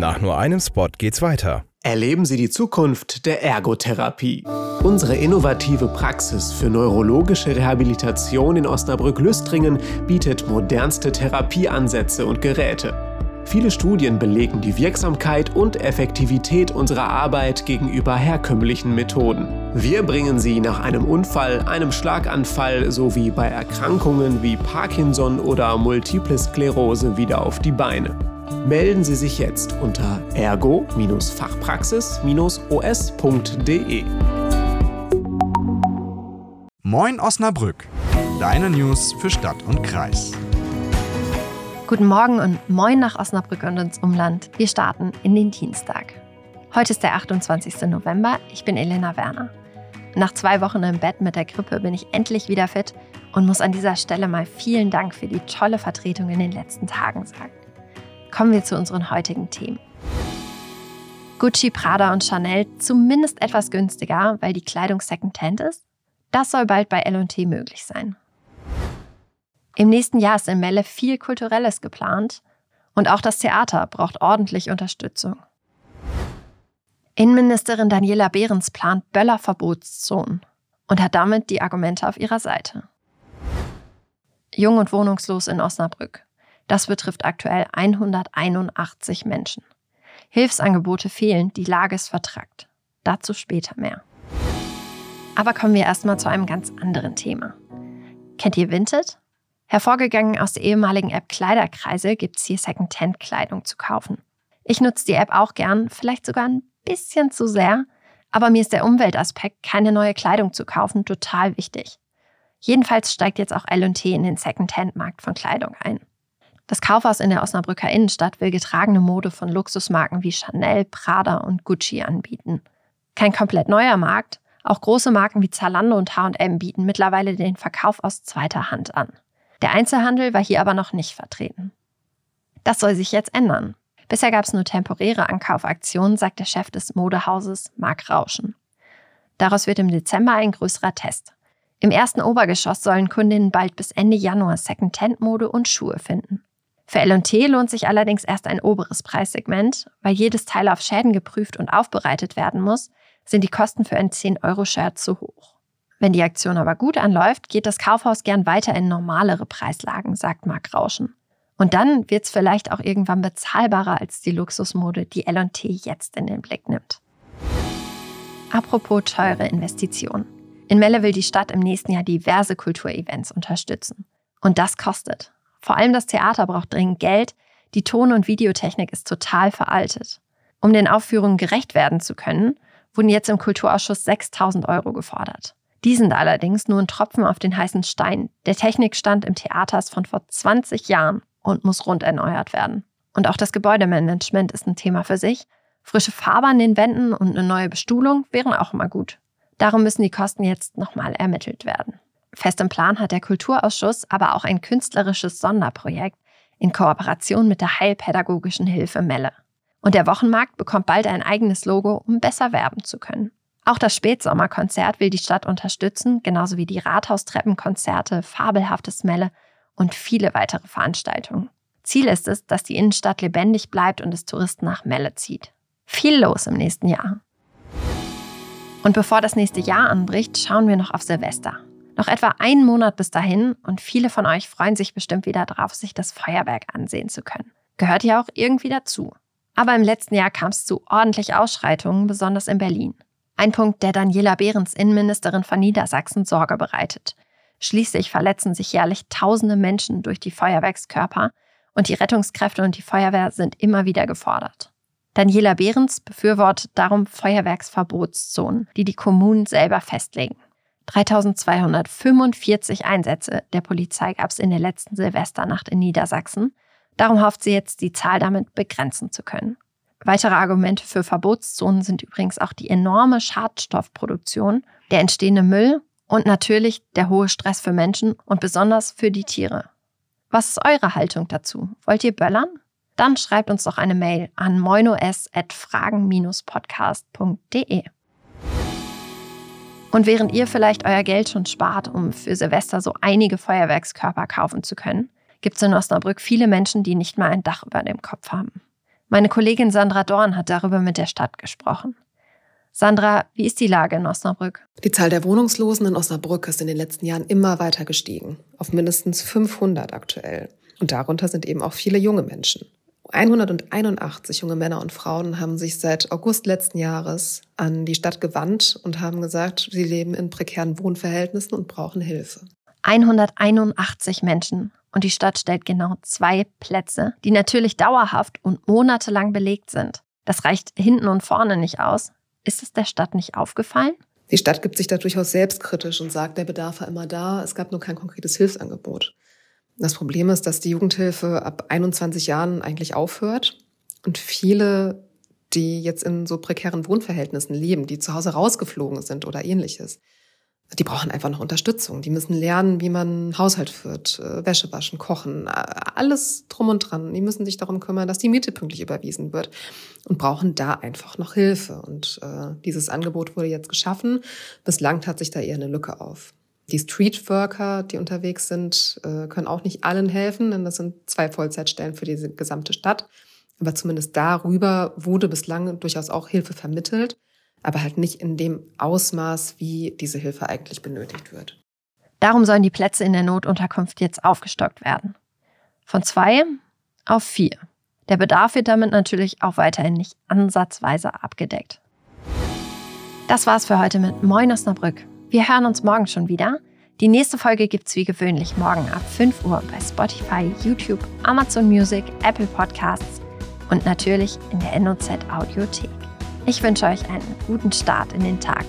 Nach nur einem Spot geht's weiter. Erleben Sie die Zukunft der Ergotherapie. Unsere innovative Praxis für neurologische Rehabilitation in Osnabrück-Lüstringen bietet modernste Therapieansätze und Geräte. Viele Studien belegen die Wirksamkeit und Effektivität unserer Arbeit gegenüber herkömmlichen Methoden. Wir bringen sie nach einem Unfall, einem Schlaganfall sowie bei Erkrankungen wie Parkinson oder Multiple Sklerose wieder auf die Beine. Melden Sie sich jetzt unter ergo-fachpraxis-os.de. Moin Osnabrück, deine News für Stadt und Kreis. Guten Morgen und moin nach Osnabrück und ins Umland. Wir starten in den Dienstag. Heute ist der 28. November. Ich bin Elena Werner. Nach zwei Wochen im Bett mit der Grippe bin ich endlich wieder fit und muss an dieser Stelle mal vielen Dank für die tolle Vertretung in den letzten Tagen sagen. Kommen wir zu unseren heutigen Themen. Gucci, Prada und Chanel zumindest etwas günstiger, weil die Kleidung Secondhand ist? Das soll bald bei LT möglich sein. Im nächsten Jahr ist in Melle viel Kulturelles geplant und auch das Theater braucht ordentlich Unterstützung. Innenministerin Daniela Behrens plant Böllerverbotszonen und hat damit die Argumente auf ihrer Seite. Jung und wohnungslos in Osnabrück. Das betrifft aktuell 181 Menschen. Hilfsangebote fehlen, die Lage ist vertrackt. Dazu später mehr. Aber kommen wir erstmal zu einem ganz anderen Thema. Kennt ihr Vinted? Hervorgegangen aus der ehemaligen App Kleiderkreise gibt es hier Secondhand-Kleidung zu kaufen. Ich nutze die App auch gern, vielleicht sogar ein bisschen zu sehr, aber mir ist der Umweltaspekt, keine neue Kleidung zu kaufen, total wichtig. Jedenfalls steigt jetzt auch LT in den Secondhand-Markt von Kleidung ein. Das Kaufhaus in der Osnabrücker Innenstadt will getragene Mode von Luxusmarken wie Chanel, Prada und Gucci anbieten. Kein komplett neuer Markt, auch große Marken wie Zalando und H&M bieten mittlerweile den Verkauf aus zweiter Hand an. Der Einzelhandel war hier aber noch nicht vertreten. Das soll sich jetzt ändern. Bisher gab es nur temporäre Ankaufaktionen, sagt der Chef des Modehauses Marc Rauschen. Daraus wird im Dezember ein größerer Test. Im ersten Obergeschoss sollen Kundinnen bald bis Ende Januar Second-Hand-Mode und Schuhe finden. Für LT lohnt sich allerdings erst ein oberes Preissegment, weil jedes Teil auf Schäden geprüft und aufbereitet werden muss, sind die Kosten für ein 10-Euro-Shirt zu hoch. Wenn die Aktion aber gut anläuft, geht das Kaufhaus gern weiter in normalere Preislagen, sagt Marc Rauschen. Und dann wird es vielleicht auch irgendwann bezahlbarer als die Luxusmode, die LT jetzt in den Blick nimmt. Apropos teure Investitionen. In Melle will die Stadt im nächsten Jahr diverse Kulturevents unterstützen. Und das kostet. Vor allem das Theater braucht dringend Geld, die Ton- und Videotechnik ist total veraltet. Um den Aufführungen gerecht werden zu können, wurden jetzt im Kulturausschuss 6000 Euro gefordert. Die sind allerdings nur ein Tropfen auf den heißen Stein. Der Technikstand im Theater ist von vor 20 Jahren und muss rund erneuert werden. Und auch das Gebäudemanagement ist ein Thema für sich. Frische Farbe an den Wänden und eine neue Bestuhlung wären auch immer gut. Darum müssen die Kosten jetzt nochmal ermittelt werden. Fest im Plan hat der Kulturausschuss aber auch ein künstlerisches Sonderprojekt in Kooperation mit der Heilpädagogischen Hilfe Melle. Und der Wochenmarkt bekommt bald ein eigenes Logo, um besser werben zu können. Auch das Spätsommerkonzert will die Stadt unterstützen, genauso wie die Rathaustreppenkonzerte, Fabelhaftes Melle und viele weitere Veranstaltungen. Ziel ist es, dass die Innenstadt lebendig bleibt und es Touristen nach Melle zieht. Viel los im nächsten Jahr. Und bevor das nächste Jahr anbricht, schauen wir noch auf Silvester. Noch etwa einen Monat bis dahin und viele von euch freuen sich bestimmt wieder darauf, sich das Feuerwerk ansehen zu können. Gehört ja auch irgendwie dazu. Aber im letzten Jahr kam es zu ordentlich Ausschreitungen, besonders in Berlin. Ein Punkt, der Daniela Behrens, Innenministerin von Niedersachsen, Sorge bereitet. Schließlich verletzen sich jährlich tausende Menschen durch die Feuerwerkskörper und die Rettungskräfte und die Feuerwehr sind immer wieder gefordert. Daniela Behrens befürwortet darum Feuerwerksverbotszonen, die die Kommunen selber festlegen. 3245 Einsätze der Polizei gab es in der letzten Silvesternacht in Niedersachsen. Darum hofft sie jetzt, die Zahl damit begrenzen zu können. Weitere Argumente für Verbotszonen sind übrigens auch die enorme Schadstoffproduktion, der entstehende Müll und natürlich der hohe Stress für Menschen und besonders für die Tiere. Was ist eure Haltung dazu? Wollt ihr böllern? Dann schreibt uns doch eine Mail an moinos.fragen-podcast.de. Und während ihr vielleicht euer Geld schon spart, um für Silvester so einige Feuerwerkskörper kaufen zu können, gibt es in Osnabrück viele Menschen, die nicht mal ein Dach über dem Kopf haben. Meine Kollegin Sandra Dorn hat darüber mit der Stadt gesprochen. Sandra, wie ist die Lage in Osnabrück? Die Zahl der Wohnungslosen in Osnabrück ist in den letzten Jahren immer weiter gestiegen, auf mindestens 500 aktuell. Und darunter sind eben auch viele junge Menschen. 181 junge Männer und Frauen haben sich seit August letzten Jahres an die Stadt gewandt und haben gesagt, sie leben in prekären Wohnverhältnissen und brauchen Hilfe. 181 Menschen. Und die Stadt stellt genau zwei Plätze, die natürlich dauerhaft und monatelang belegt sind. Das reicht hinten und vorne nicht aus. Ist es der Stadt nicht aufgefallen? Die Stadt gibt sich da durchaus selbstkritisch und sagt, der Bedarf war immer da, es gab nur kein konkretes Hilfsangebot. Das Problem ist, dass die Jugendhilfe ab 21 Jahren eigentlich aufhört und viele, die jetzt in so prekären Wohnverhältnissen leben, die zu Hause rausgeflogen sind oder ähnliches, die brauchen einfach noch Unterstützung. Die müssen lernen, wie man Haushalt führt, äh, Wäsche waschen, kochen, alles drum und dran. Die müssen sich darum kümmern, dass die Miete pünktlich überwiesen wird und brauchen da einfach noch Hilfe. Und äh, dieses Angebot wurde jetzt geschaffen. Bislang hat sich da eher eine Lücke auf. Die Streetworker, die unterwegs sind, äh, können auch nicht allen helfen, denn das sind zwei Vollzeitstellen für diese gesamte Stadt. Aber zumindest darüber wurde bislang durchaus auch Hilfe vermittelt aber halt nicht in dem Ausmaß, wie diese Hilfe eigentlich benötigt wird. Darum sollen die Plätze in der Notunterkunft jetzt aufgestockt werden. Von zwei auf vier. Der Bedarf wird damit natürlich auch weiterhin nicht ansatzweise abgedeckt. Das war's für heute mit Moin Osnabrück. Wir hören uns morgen schon wieder. Die nächste Folge gibt's wie gewöhnlich morgen ab 5 Uhr bei Spotify, YouTube, Amazon Music, Apple Podcasts und natürlich in der NOZ Audiothek. Ich wünsche euch einen guten Start in den Tag.